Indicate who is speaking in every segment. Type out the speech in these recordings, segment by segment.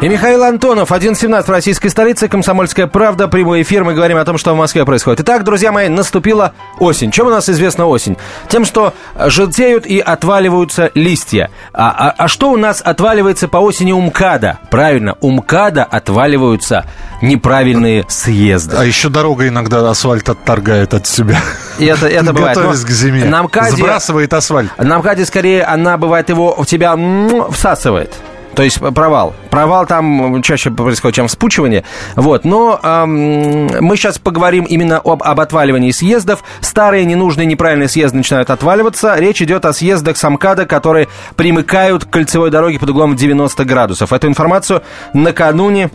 Speaker 1: И Михаил Антонов, 11.17 в российской столице, Комсомольская правда, прямой эфир. Мы говорим о том, что в Москве происходит. Итак, друзья мои, наступила осень. Чем у нас известна осень? Тем, что желтеют и отваливаются листья. А, а, а что у нас отваливается по осени у МКАДа? Правильно, у МКАДа отваливаются неправильные съезды.
Speaker 2: А еще дорога иногда асфальт отторгает от себя.
Speaker 1: И это, это бывает.
Speaker 2: Готовясь к зиме.
Speaker 1: На МКАДе,
Speaker 2: Сбрасывает асфальт.
Speaker 1: на МКАДе скорее она бывает его в тебя всасывает. То есть провал. Провал там чаще происходит, чем вспучивание. Вот. Но эм, мы сейчас поговорим именно об, об отваливании съездов. Старые, ненужные, неправильные съезды начинают отваливаться. Речь идет о съездах Самкада, которые примыкают к кольцевой дороге под углом 90 градусов. Эту информацию накануне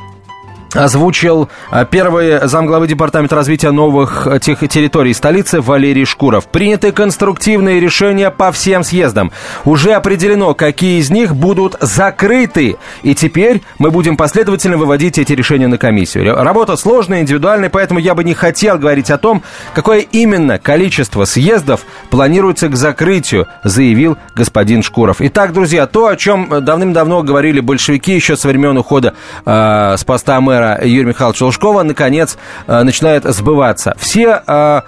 Speaker 1: озвучил а, первый замглавы Департамента развития новых а, тех территорий столицы Валерий Шкуров. Приняты конструктивные решения по всем съездам. Уже определено, какие из них будут закрыты. И теперь мы будем последовательно выводить эти решения на комиссию. Работа сложная, индивидуальная, поэтому я бы не хотел говорить о том, какое именно количество съездов планируется к закрытию, заявил господин Шкуров. Итак, друзья, то, о чем давным-давно говорили большевики еще со времен ухода э, с поста мэра Юрия Михайловича Лужкова, наконец, э, начинает сбываться. Все э,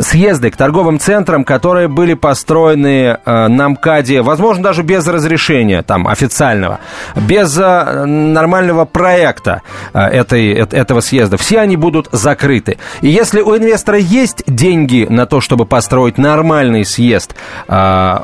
Speaker 1: съезды к торговым центрам, которые были построены э, на МКАДе, возможно, даже без разрешения там официального, без э, нормального проекта э, этой, э, этого съезда, все они будут закрыты. И если у инвестора есть деньги на то, чтобы построить нормальный съезд, э,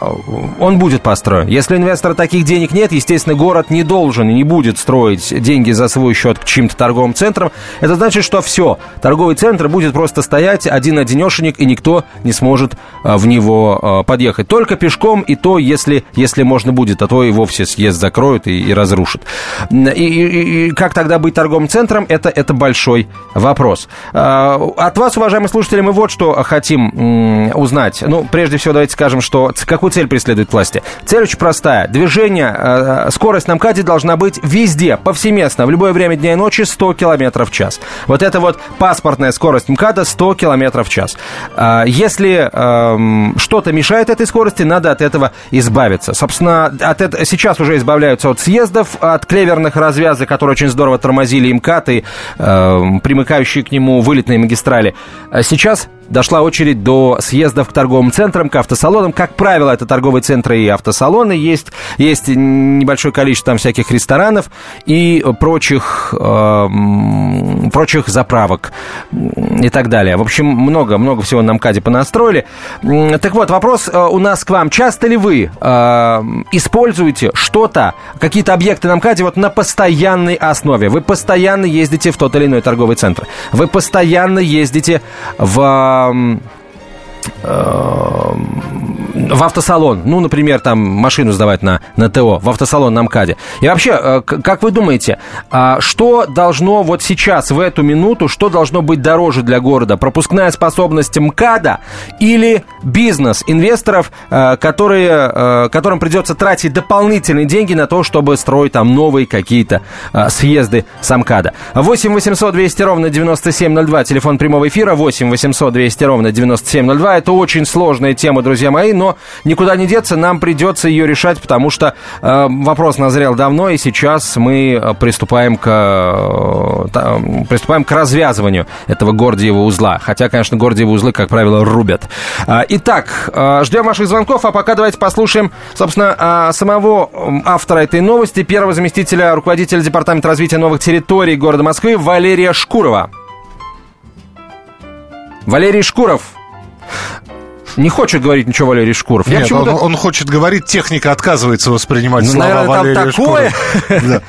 Speaker 1: он будет построен. Если у инвестора таких денег нет, естественно, город не должен и не будет строить деньги за свой счет к чьим-то торговым центрам. Это значит, что все, торговый центр будет просто стоять один-одинешенек, и никто не сможет э, в него э, подъехать. Только пешком, и то, если, если можно будет, а то и вовсе съезд закроют и, и разрушат. И, и, и как тогда быть торговым центром, это, это большой вопрос. Э, От вас, уважаемые слушатели, мы вот что хотим узнать. Ну, прежде всего, давайте скажем, что какую цель преследует власти. Цель очень простая. Движение, скорость на МКАДе должна быть везде, повсеместно, в любое время дня и ночи 100 км в час. Вот это вот паспортная скорость МКАДа 100 км в час. А, Если эм, что-то мешает этой скорости, надо от этого избавиться. Собственно, от это, сейчас уже избавляются от съездов, от клеверных развязок, которые очень здорово тормозили МКАД, и эм, примыкающие к нему вылетные магистрали. А Сейчас дошла очередь до съездов к торговым центрам, к автосалонам. Как правило, это торговые центры и автосалоны. Есть, есть небольшое количество там всяких ресторанов и прочих, эм, прочих заправок и так далее. В общем, много-много всего на МКАДе понастроили. Так вот, вопрос э, у нас к вам. Часто ли вы э, используете что-то, какие-то объекты на МКАДе вот на постоянной основе? Вы постоянно ездите в тот или иной торговый центр. Вы постоянно ездите в м, в автосалон, ну, например, там машину сдавать на, на ТО, в автосалон на МКАДе. И вообще, э, как вы думаете, а, что должно вот сейчас, в эту минуту, что должно быть дороже для города? Пропускная способность МКАДа или бизнес инвесторов, э, которые, э, которым придется тратить дополнительные деньги на то, чтобы строить там новые какие-то съезды с МКАДа? 8 800 200 ровно 9702, телефон прямого эфира, 8 800 200 ровно 9702. Это очень сложная тема, друзья мои, но никуда не деться, нам придется ее решать, потому что э, вопрос назрел давно, и сейчас мы э, приступаем к, э, приступаем к развязыванию этого Гордиева узла. Хотя, конечно, Гордиевы узлы, как правило, рубят. А, Итак, э, ждем ваших звонков, а пока давайте послушаем, собственно, самого автора этой новости, первого заместителя руководителя Департамента развития новых территорий города Москвы Валерия Шкурова. Валерий Шкуров. Не хочет говорить ничего Валерий Шкуров. Я
Speaker 2: Нет, он,
Speaker 1: почему-то-
Speaker 2: он хочет говорить, техника отказывается воспринимать
Speaker 1: Ну,
Speaker 2: слова
Speaker 1: наверное, там
Speaker 2: Валерия
Speaker 1: такое.
Speaker 2: Шкурова. Да.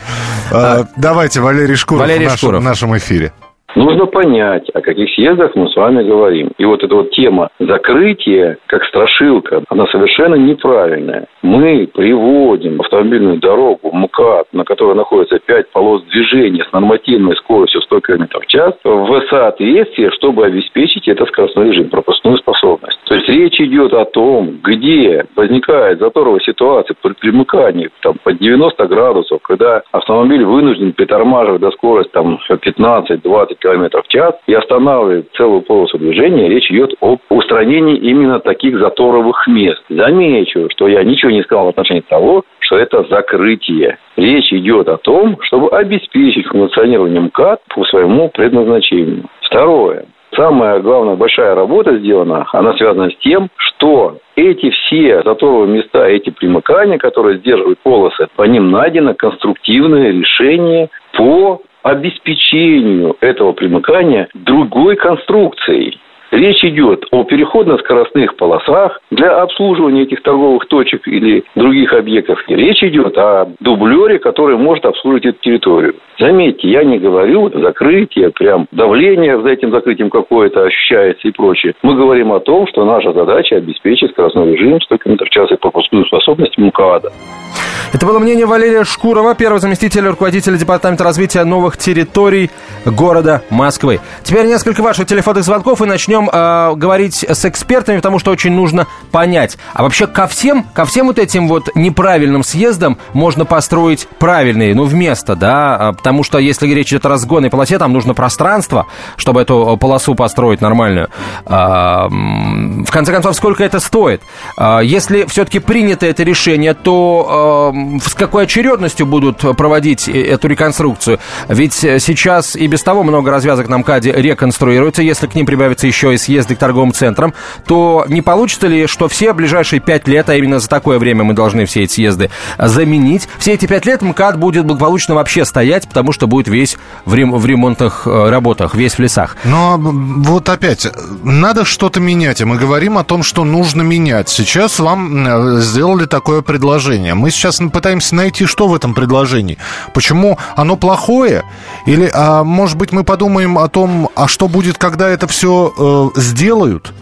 Speaker 2: А, Давайте, Валерий Шкуров
Speaker 1: Валерий
Speaker 2: в нашем-
Speaker 1: Шкуров.
Speaker 2: в нашем эфире.
Speaker 3: Нужно понять, о каких съездах мы с вами говорим. И вот эта вот тема закрытия, как страшилка, она совершенно неправильная. Мы приводим автомобильную дорогу МКАД, на которой находится 5 полос движения с нормативной скоростью 100 км в час, в соответствие, чтобы обеспечить этот скоростной режим, пропускную способность. То есть речь идет о том, где возникает заторовая ситуация при примыкании там, под 90 градусов, когда автомобиль вынужден притормаживать до скорости там, 15-20 км в час и останавливает целую полосу движения, речь идет об устранении именно таких заторовых мест. Замечу, что я ничего не сказал в отношении того, что это закрытие. Речь идет о том, чтобы обеспечить функционирование МКАД по своему предназначению. Второе. Самая главная большая работа сделана, она связана с тем, что эти все заторовые места, эти примыкания, которые сдерживают полосы, по ним найдено конструктивное решение по обеспечению этого примыкания другой конструкцией. Речь идет о переходно-скоростных полосах для обслуживания этих торговых точек или других объектов. Речь идет о дублере, который может обслуживать эту территорию. Заметьте, я не говорю закрытие, прям давление за этим закрытием какое-то ощущается и прочее. Мы говорим о том, что наша задача обеспечить скоростной режим 100 км в час и пропускную способность МКАДа.
Speaker 1: Это было мнение Валерия Шкурова, первого заместителя руководителя Департамента развития новых территорий города Москвы. Теперь несколько ваших телефонных звонков и начнем э, говорить с экспертами, потому что очень нужно понять. А вообще ко всем, ко всем вот этим вот неправильным съездам можно построить правильные, ну, вместо, да, а, потому что если речь идет о разгонной полосе, там нужно пространство, чтобы эту полосу построить нормальную. А, в конце концов, сколько это стоит? А, если все-таки принято это решение, то с какой очередностью будут проводить э, эту реконструкцию? Ведь сейчас и без того много развязок на МКАДе реконструируется. Если к ним прибавится еще и съезды к торговым центрам, то не получится ли, что все ближайшие пять лет, а именно за такое время мы должны все эти съезды заменить, все эти пять лет МКАД будет благополучно вообще стоять, потому что будет весь в, рем- в ремонтных э, работах, весь в лесах.
Speaker 2: Но вот опять, надо что-то менять, и мы говорим о том, что нужно менять. Сейчас вам э, сделали такое предложение. Мы сейчас пытаемся найти, что в этом предложении. Почему оно плохое? Или, а, может быть, мы подумаем о том, а что будет, когда это все э, сделают,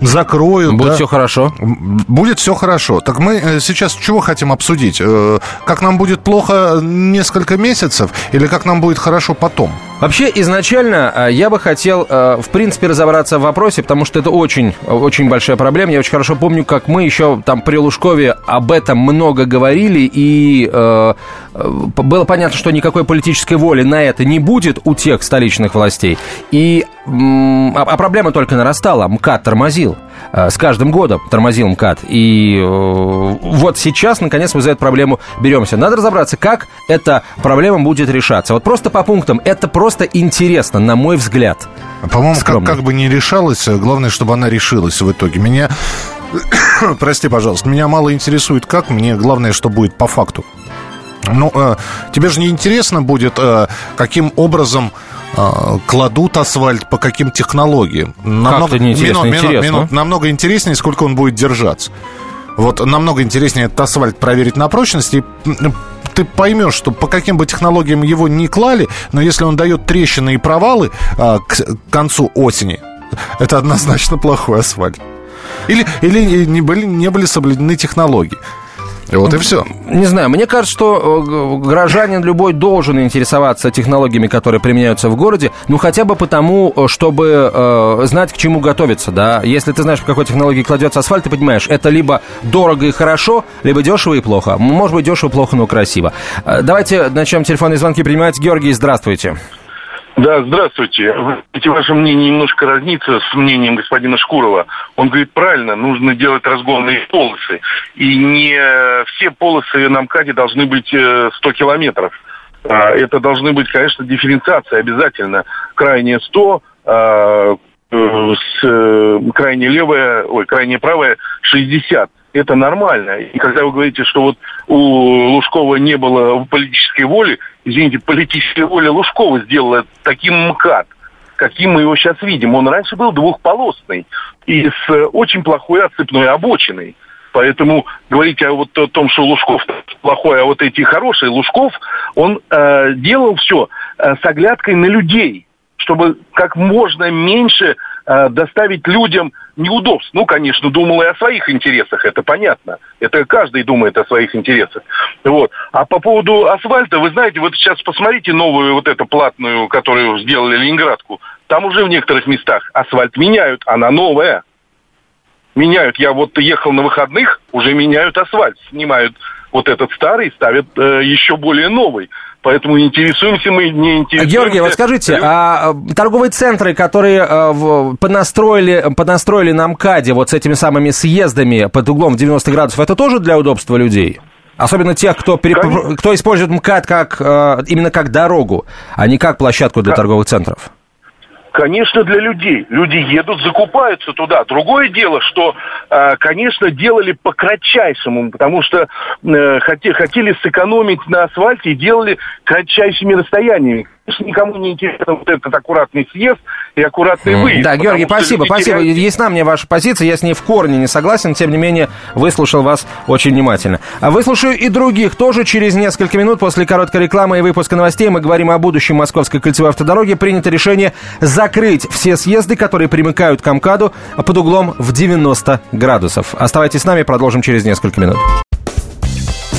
Speaker 2: закроют.
Speaker 1: Будет да? все хорошо.
Speaker 2: Будет все хорошо. Так мы э, сейчас чего хотим обсудить? Э, как нам будет плохо несколько месяцев или как нам будет хорошо потом?
Speaker 1: Вообще, изначально э, я бы хотел, в принципе, разобраться в вопросе, потому что это очень, очень большая проблема. Я очень хорошо помню, как мы еще там при Лужкове об этом много говорили, и э, было понятно, что никакой политической воли на это не будет у тех столичных властей. И а, а проблема только нарастала. МКАД тормозил. Э, с каждым годом тормозил МКАД. И э, вот сейчас, наконец, мы за эту проблему беремся. Надо разобраться, как эта проблема будет решаться. Вот просто по пунктам. Это просто интересно, на мой взгляд.
Speaker 2: По-моему, как, как бы не решалось, главное, чтобы она решилась в итоге. Меня... Прости, пожалуйста. Меня мало интересует как, мне главное, что будет по факту. Ну, э, тебе же не интересно будет, э, каким образом э, кладут асфальт, по каким технологиям.
Speaker 1: Намного, как неинтересно, минут, интересно. Минут, минут,
Speaker 2: намного интереснее, сколько он будет держаться. Вот намного интереснее этот асфальт проверить на прочность, и ты поймешь, что по каким бы технологиям его не клали, но если он дает трещины и провалы а, к концу осени, это однозначно плохой асфальт. Или, или не, были, не были соблюдены технологии. Вот и все.
Speaker 1: Не знаю, мне кажется, что э, гражданин любой должен интересоваться технологиями, которые применяются в городе, ну хотя бы потому, э, чтобы э, знать, к чему готовиться, да. Если ты знаешь, по какой технологии кладется асфальт, ты понимаешь, это либо дорого и хорошо, либо дешево и плохо. Может быть, дешево, плохо, но красиво. Э, давайте начнем телефонные звонки принимать. Георгий, здравствуйте.
Speaker 4: Да, здравствуйте. Эти ваше мнение немножко разнится с мнением господина Шкурова. Он говорит, правильно, нужно делать разгонные полосы. И не все полосы на МКАДе должны быть 100 э, километров. А, это должны быть, конечно, дифференциация обязательно. Крайне 100, а, э, с, э, крайне левая, ой, крайне правая 60 это нормально. И когда вы говорите, что вот у Лужкова не было политической воли, извините, политическая воля Лужкова сделала таким МКАД, каким мы его сейчас видим. Он раньше был двухполосный и с очень плохой отсыпной обочиной. Поэтому говорить о, вот, о том, что Лужков плохой, а вот эти хорошие, Лужков, он э, делал все э, с оглядкой на людей, чтобы как можно меньше доставить людям неудобств. Ну, конечно, думал и о своих интересах, это понятно. Это каждый думает о своих интересах. Вот. А по поводу асфальта, вы знаете, вот сейчас посмотрите новую вот эту платную, которую сделали Ленинградку. Там уже в некоторых местах асфальт меняют, она новая. Меняют. Я вот ехал на выходных, уже меняют асфальт, снимают вот этот старый, ставят э, еще более новый. Поэтому интересуемся мы, не интересуемся.
Speaker 1: Георгий, вот скажите, а торговые центры, которые э, понастроили, понастроили на МКАДе вот с этими самыми съездами под углом в 90 градусов, это тоже для удобства людей? Особенно тех, кто, переп... кто использует МКАД как, э, именно как дорогу, а не как площадку для торговых центров.
Speaker 4: Конечно, для людей. Люди едут, закупаются туда. Другое дело, что, э, конечно, делали по кратчайшему, потому что э, хотели сэкономить на асфальте и делали кратчайшими расстояниями никому не интересно вот этот аккуратный съезд и аккуратный выезд.
Speaker 1: Да, Георгий, спасибо, спасибо. Теряют... Ясна мне ваша позиция, я с ней в корне не согласен, тем не менее, выслушал вас очень внимательно. А выслушаю и других тоже через несколько минут после короткой рекламы и выпуска новостей. Мы говорим о будущем Московской кольцевой автодороги. Принято решение закрыть все съезды, которые примыкают к МКАДу под углом в 90 градусов. Оставайтесь с нами, продолжим через несколько минут.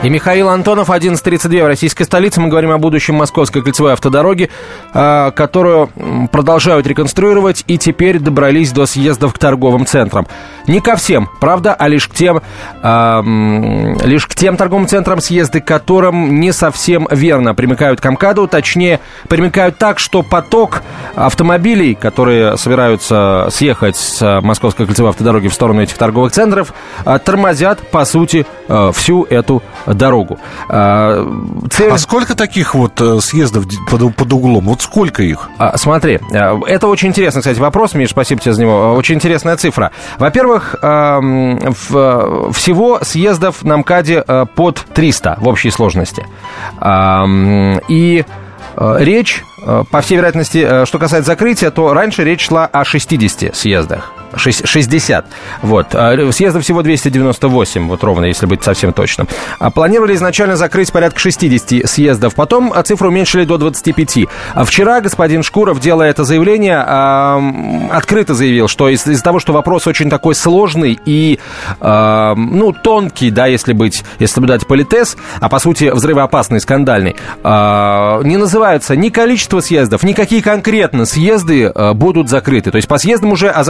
Speaker 1: И Михаил Антонов, 11.32 в российской столице. Мы говорим о будущем Московской кольцевой автодороги, а, которую продолжают реконструировать и теперь добрались до съездов к торговым центрам. Не ко всем, правда, а лишь к тем, а, лишь к тем торговым центрам съезды, которым не совсем верно примыкают к МКАДу, точнее, примыкают так, что поток автомобилей, которые собираются съехать с Московской кольцевой автодороги в сторону этих торговых центров, а, тормозят, по сути, всю эту дорогу.
Speaker 2: А, цель... а сколько таких вот э, съездов под, под углом? Вот сколько их?
Speaker 1: А, смотри, э, это очень интересный, кстати, вопрос, Миш, спасибо тебе за него. Очень интересная цифра. Во-первых, всего съездов на МКАДе э, под 300 в общей сложности. И речь, по всей вероятности, что касается закрытия, то раньше речь шла о 60 съездах. 60. Вот. А, съездов всего 298, вот ровно, если быть совсем точным. А планировали изначально закрыть порядка 60 съездов, потом цифру уменьшили до 25. А вчера господин Шкуров, делая это заявление, открыто заявил, что из- из-за того, что вопрос очень такой сложный и, ну, тонкий, да, если быть, если соблюдать политез, а по сути взрывоопасный, скандальный, не называются ни количество съездов, ни какие конкретно съезды будут закрыты. То есть по съездам уже, а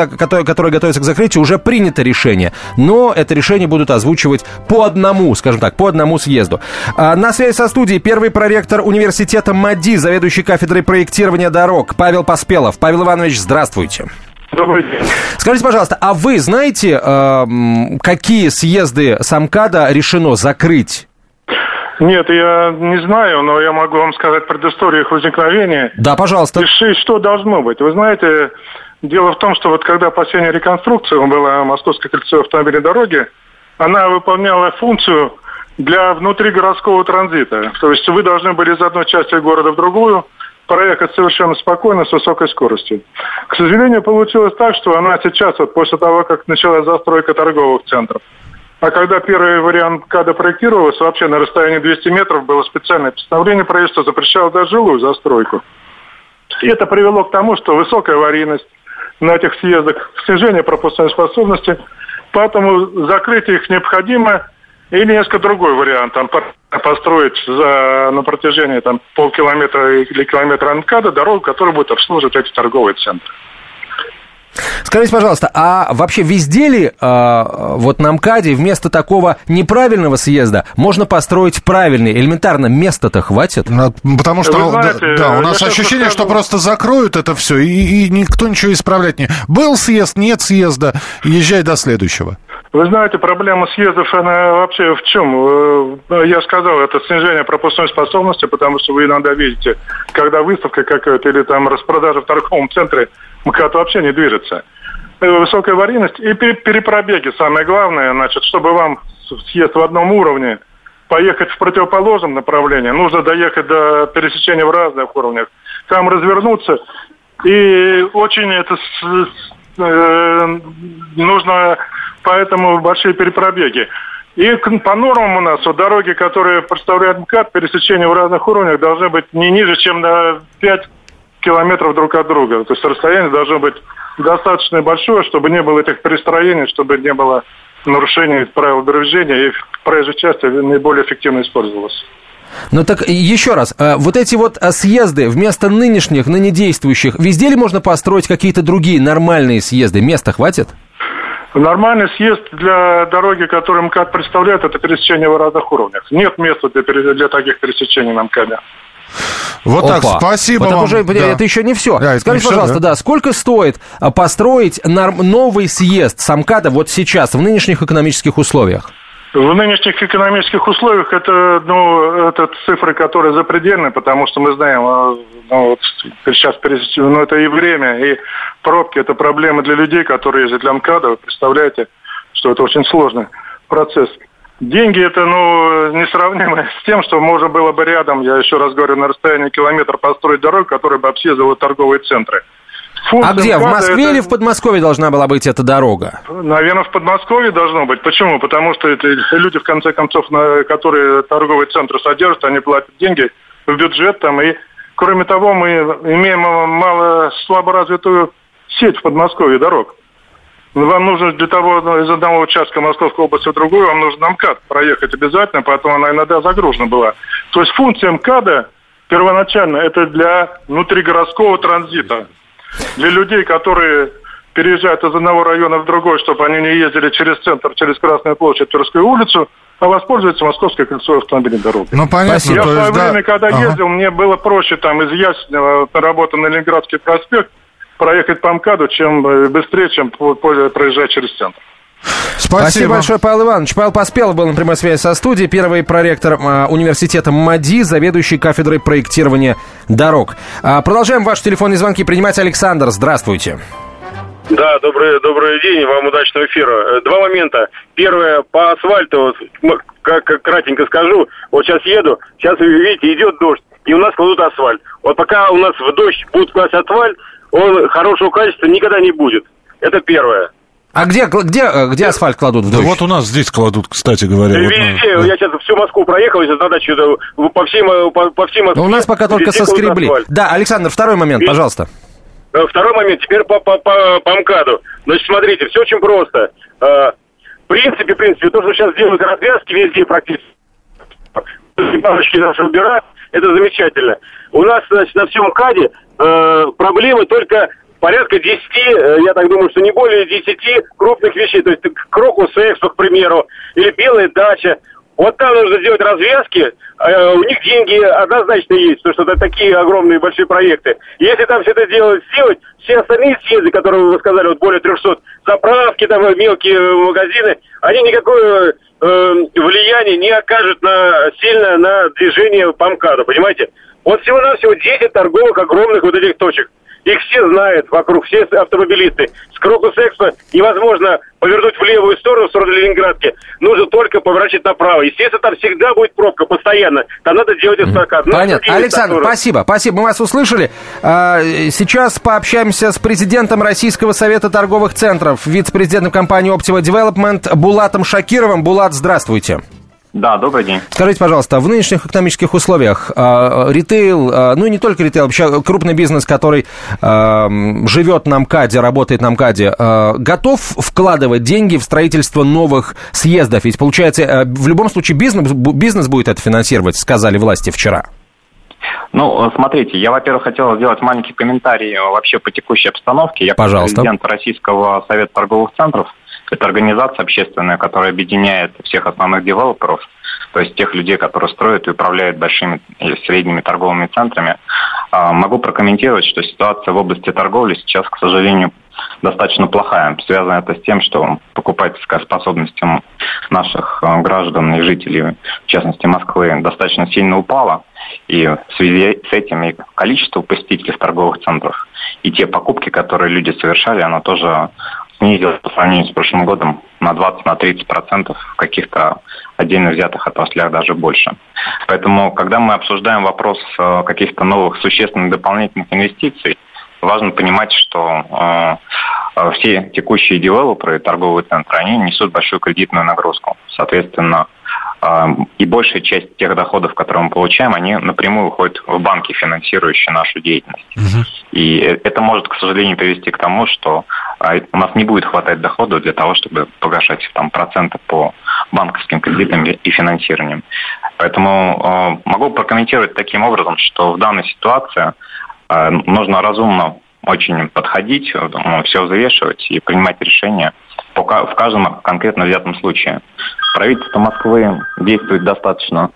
Speaker 1: которое готовится к закрытию, уже принято решение. Но это решение будут озвучивать по одному, скажем так, по одному съезду. А, на связи со студией первый проректор университета МАДИ, заведующий кафедрой проектирования дорог Павел Поспелов. Павел Иванович, здравствуйте.
Speaker 4: Добрый день.
Speaker 1: Скажите, пожалуйста, а вы знаете, э, какие съезды Самкада решено закрыть?
Speaker 4: Нет, я не знаю, но я могу вам сказать предысторию их возникновения.
Speaker 1: Да, пожалуйста.
Speaker 4: И что должно быть. Вы знаете, Дело в том, что вот когда последняя реконструкция была Московской кольцевой автомобильной дороги, она выполняла функцию для внутригородского транзита. То есть вы должны были из одной части города в другую проехать совершенно спокойно, с высокой скоростью. К сожалению, получилось так, что она сейчас, вот после того, как началась застройка торговых центров, а когда первый вариант КАДа проектировался, вообще на расстоянии 200 метров было специальное постановление правительства, запрещало даже жилую застройку. И это привело к тому, что высокая аварийность, на этих съездах снижение пропускной способности, поэтому закрыть их необходимо или несколько другой вариант, там, построить за, на протяжении там, полкилометра или километра МКАДа дорогу, которая будет обслуживать эти торговые центры.
Speaker 1: Скажите, пожалуйста, а вообще везде ли э, вот на МКАДе вместо такого неправильного съезда можно построить правильный? Элементарно места-то хватит?
Speaker 2: Ну, потому что знаете, да, у нас ощущение, что просто закроют это все, и, и никто ничего исправлять не... Был съезд, нет съезда, езжай до следующего.
Speaker 4: Вы знаете, проблема съездов, она вообще в чем? Э, я сказал, это снижение пропускной способности, потому что вы иногда видите, когда выставка какая-то или там распродажа в торговом центре, МКАД вообще не движется. Э, высокая аварийность и перепробеги, самое главное, значит, чтобы вам съезд в одном уровне
Speaker 5: поехать в противоположном направлении, нужно доехать до пересечения в разных уровнях, там развернуться, и очень это э, нужно поэтому большие перепробеги. И по нормам у нас вот дороги, которые представляют МКАД, пересечения в разных уровнях должны быть не ниже, чем на 5 километров друг от друга. То есть расстояние должно быть достаточно большое, чтобы не было этих перестроений, чтобы не было нарушений правил движения, и проезжая часть наиболее эффективно использовалась.
Speaker 1: Ну так еще раз, э, вот эти вот э, съезды вместо нынешних, ныне действующих, везде ли можно построить какие-то другие нормальные съезды? Места хватит?
Speaker 5: Нормальный съезд для дороги, который МКАД представляет, это пересечение в разных уровнях. Нет места для, для таких пересечений на МКАДе.
Speaker 2: Вот Опа. так, спасибо вот
Speaker 1: вам. Уже, да. Это еще не все. Да, Скажите, не пожалуйста, все, да? да, сколько стоит а, построить новый съезд Самкада вот сейчас, в нынешних экономических условиях?
Speaker 5: В нынешних экономических условиях это, ну, это цифры, которые запредельны, потому что мы знаем, а, ну, вот сейчас ну, это и время, и пробки, это проблемы для людей, которые ездят для МКАДа. Вы представляете, что это очень сложный процесс. Деньги это, ну, несравнимы с тем, что можно было бы рядом, я еще раз говорю, на расстоянии километра построить дорогу, которая бы обследовала торговые центры.
Speaker 1: Функция а где? В Москве это... или в Подмосковье должна была быть эта дорога?
Speaker 5: Наверное, в Подмосковье должно быть. Почему? Потому что это люди, в конце концов, на которые торговые центры содержат, они платят деньги в бюджет там. И, кроме того, мы имеем мало слабо развитую сеть в Подмосковье дорог. Вам нужно для того, ну, из одного участка Московской области в другую, вам нужно МКАД проехать обязательно, поэтому она иногда загружена была. То есть функция МКАДа первоначально это для внутригородского транзита. Для людей, которые переезжают из одного района в другой, чтобы они не ездили через центр, через Красную площадь, Тверскую улицу, а воспользуются Московской кольцевой автомобильной дорогой.
Speaker 2: Ну, понятно.
Speaker 5: Я в свое да. время, когда ага. ездил, мне было проще там из Яснева на работу на Ленинградский проспект проехать по МКАДу, чем э, быстрее, чем проезжать через центр.
Speaker 1: Спасибо. Спасибо большое, Павел Иванович. Павел Поспелов был на прямой связи со студией. Первый проректор э, университета МАДИ, заведующий кафедрой проектирования дорог. А, продолжаем ваши телефонные звонки принимать. Александр, здравствуйте.
Speaker 6: Да, добрый, добрый день, вам удачного эфира. Э, два момента. Первое, по асфальту, как, как кратенько скажу, вот сейчас еду, сейчас, вы видите, идет дождь, и у нас кладут асфальт. Вот пока у нас в дождь будут класть асфальт, он хорошего качества никогда не будет. Это первое.
Speaker 1: А где, где, где асфальт кладут в
Speaker 2: дождь? Да вот у нас здесь кладут, кстати говоря.
Speaker 6: Везде. Вот, да. Я сейчас всю Москву проехал, сейчас на дачу, по всей, по, по всей Москве.
Speaker 1: Но у нас пока только соскребли. Да, Александр, второй момент, Везде. пожалуйста.
Speaker 6: Э, второй момент, теперь по, по, по, по МКАДу. Значит, смотрите, все очень просто. Э, в принципе, в принципе, то, что сейчас делают развязки везде практически, наши убирают, это замечательно. У нас, значит, на всем МКАДе э, проблемы только порядка 10, э, я так думаю, что не более 10 крупных вещей. То есть Крокус Экспо, к примеру, или Белая дача. Вот там нужно сделать развязки, э, у них деньги однозначно есть, потому что это такие огромные большие проекты. Если там все это делать, сделать, все остальные съезды, которые вы сказали, вот более 300, заправки, там мелкие магазины, они никакое э, влияния не окажут на, сильно на движение по МКАДу, понимаете? Вот всего-навсего 10 торговых огромных вот этих точек. Их все знают вокруг, все автомобилисты. С Крокус Экспо невозможно повернуть в левую сторону, в сторону Ленинградки. Нужно только поворачивать направо. Естественно, там всегда будет пробка, постоянно. Там надо делать эстакад.
Speaker 1: Понятно. Александр, который... спасибо, спасибо. Мы вас услышали. А, сейчас пообщаемся с президентом Российского совета торговых центров, вице-президентом компании Optima Development Булатом Шакировым. Булат, здравствуйте.
Speaker 7: Да, добрый день.
Speaker 1: Скажите, пожалуйста, в нынешних экономических условиях э, ритейл, э, ну и не только ритейл, вообще крупный бизнес, который э, живет на МКАДе, работает на МКАДе, готов вкладывать деньги в строительство новых съездов? Ведь, получается, в любом случае бизнес, бизнес будет это финансировать, сказали власти вчера.
Speaker 7: Ну, смотрите, я, во-первых, хотел сделать маленький комментарий вообще по текущей обстановке. Я
Speaker 1: Пожалуйста.
Speaker 7: президент Российского совета торговых центров. Это организация общественная, которая объединяет всех основных девелоперов, то есть тех людей, которые строят и управляют большими и средними торговыми центрами. А, могу прокомментировать, что ситуация в области торговли сейчас, к сожалению, достаточно плохая. Связано это с тем, что покупательская способность наших а, граждан и жителей, в частности Москвы, достаточно сильно упала. И в связи с этим и количество посетителей в торговых центрах, и те покупки, которые люди совершали, оно тоже снизилась по сравнению с прошлым годом на 20-30% в каких-то отдельно взятых отраслях даже больше. Поэтому, когда мы обсуждаем вопрос э, каких-то новых существенных дополнительных инвестиций, важно понимать, что э, э, все текущие девелоперы, торговые центры, они несут большую кредитную нагрузку. Соответственно, и большая часть тех доходов, которые мы получаем, они напрямую уходят в банки, финансирующие нашу деятельность. Угу. И это может, к сожалению, привести к тому, что у нас не будет хватать дохода для того, чтобы погашать там, проценты по банковским кредитам и финансированиям. Поэтому э, могу прокомментировать таким образом, что в данной ситуации э, нужно разумно очень подходить, все взвешивать и принимать решения в каждом конкретно взятом случае. Правительство Москвы действует достаточно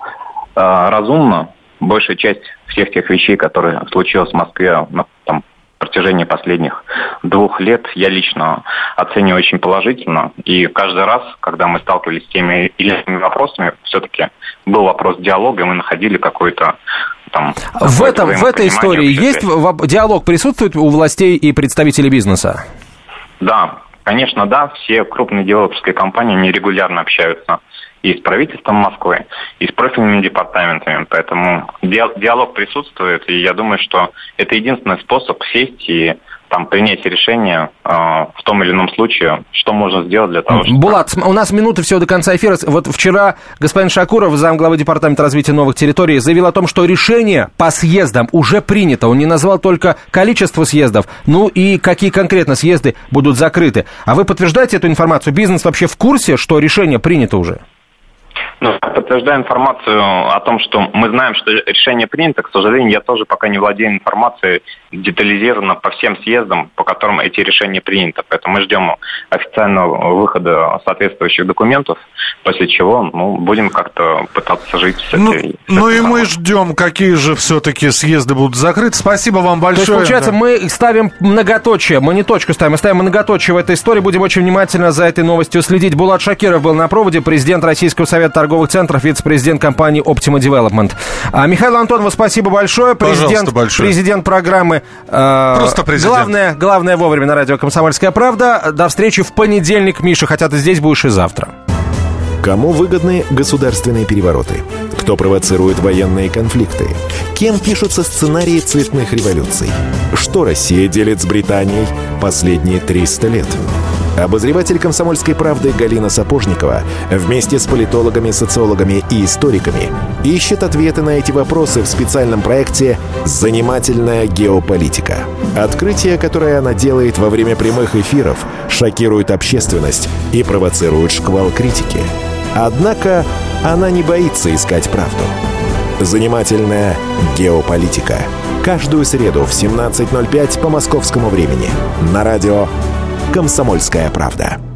Speaker 7: э, разумно. Большая часть всех тех вещей, которые случилось в Москве на протяжении последних двух лет, я лично оцениваю очень положительно. И каждый раз, когда мы сталкивались с теми или иными вопросами, все-таки был вопрос диалога, и мы находили какой-то там...
Speaker 1: В, этом, в этой истории есть диалог присутствует у властей и представителей бизнеса?
Speaker 7: Да, Конечно, да, все крупные девелоперские компании нерегулярно общаются и с правительством Москвы, и с профильными департаментами. Поэтому диалог присутствует, и я думаю, что это единственный способ сесть и там принять решение э, в том или ином случае, что можно сделать для того, чтобы...
Speaker 1: Булат, у нас минуты всего до конца эфира. Вот вчера господин Шакуров, замглавы Департамента развития новых территорий, заявил о том, что решение по съездам уже принято. Он не назвал только количество съездов, ну и какие конкретно съезды будут закрыты. А вы подтверждаете эту информацию? Бизнес вообще в курсе, что решение принято уже?
Speaker 7: Ну, подтверждаю информацию о том, что мы знаем, что решение принято. К сожалению, я тоже пока не владею информацией детализированно по всем съездам, по которым эти решения приняты. Поэтому мы ждем официального выхода соответствующих документов, после чего ну, будем как-то пытаться жить с
Speaker 2: ну, этой... Ну, с ну и мы ждем, какие же все-таки съезды будут закрыты. Спасибо вам большое. То
Speaker 1: есть, получается, да. мы ставим многоточие, мы не точку ставим, мы ставим многоточие в этой истории. Будем очень внимательно за этой новостью следить. Булат Шакиров был на проводе, президент Российского совета торговли торговых центров, вице-президент компании Optima Development. А, Михаил Антонов, спасибо большое. Президент, большое. президент программы
Speaker 2: э, Просто президент.
Speaker 1: Главное, главное вовремя на радио «Комсомольская правда». До встречи в понедельник, Миша, хотя ты здесь будешь и завтра.
Speaker 8: Кому выгодны государственные перевороты? Кто провоцирует военные конфликты? Кем пишутся сценарии цветных революций? Что Россия делит с Британией последние 300 лет? Обозреватель «Комсомольской правды» Галина Сапожникова вместе с политологами, социологами и историками ищет ответы на эти вопросы в специальном проекте «Занимательная геополитика». Открытие, которое она делает во время прямых эфиров, шокирует общественность и провоцирует шквал критики. Однако она не боится искать правду. «Занимательная геополитика». Каждую среду в 17.05 по московскому времени на радио «Комсомольская правда».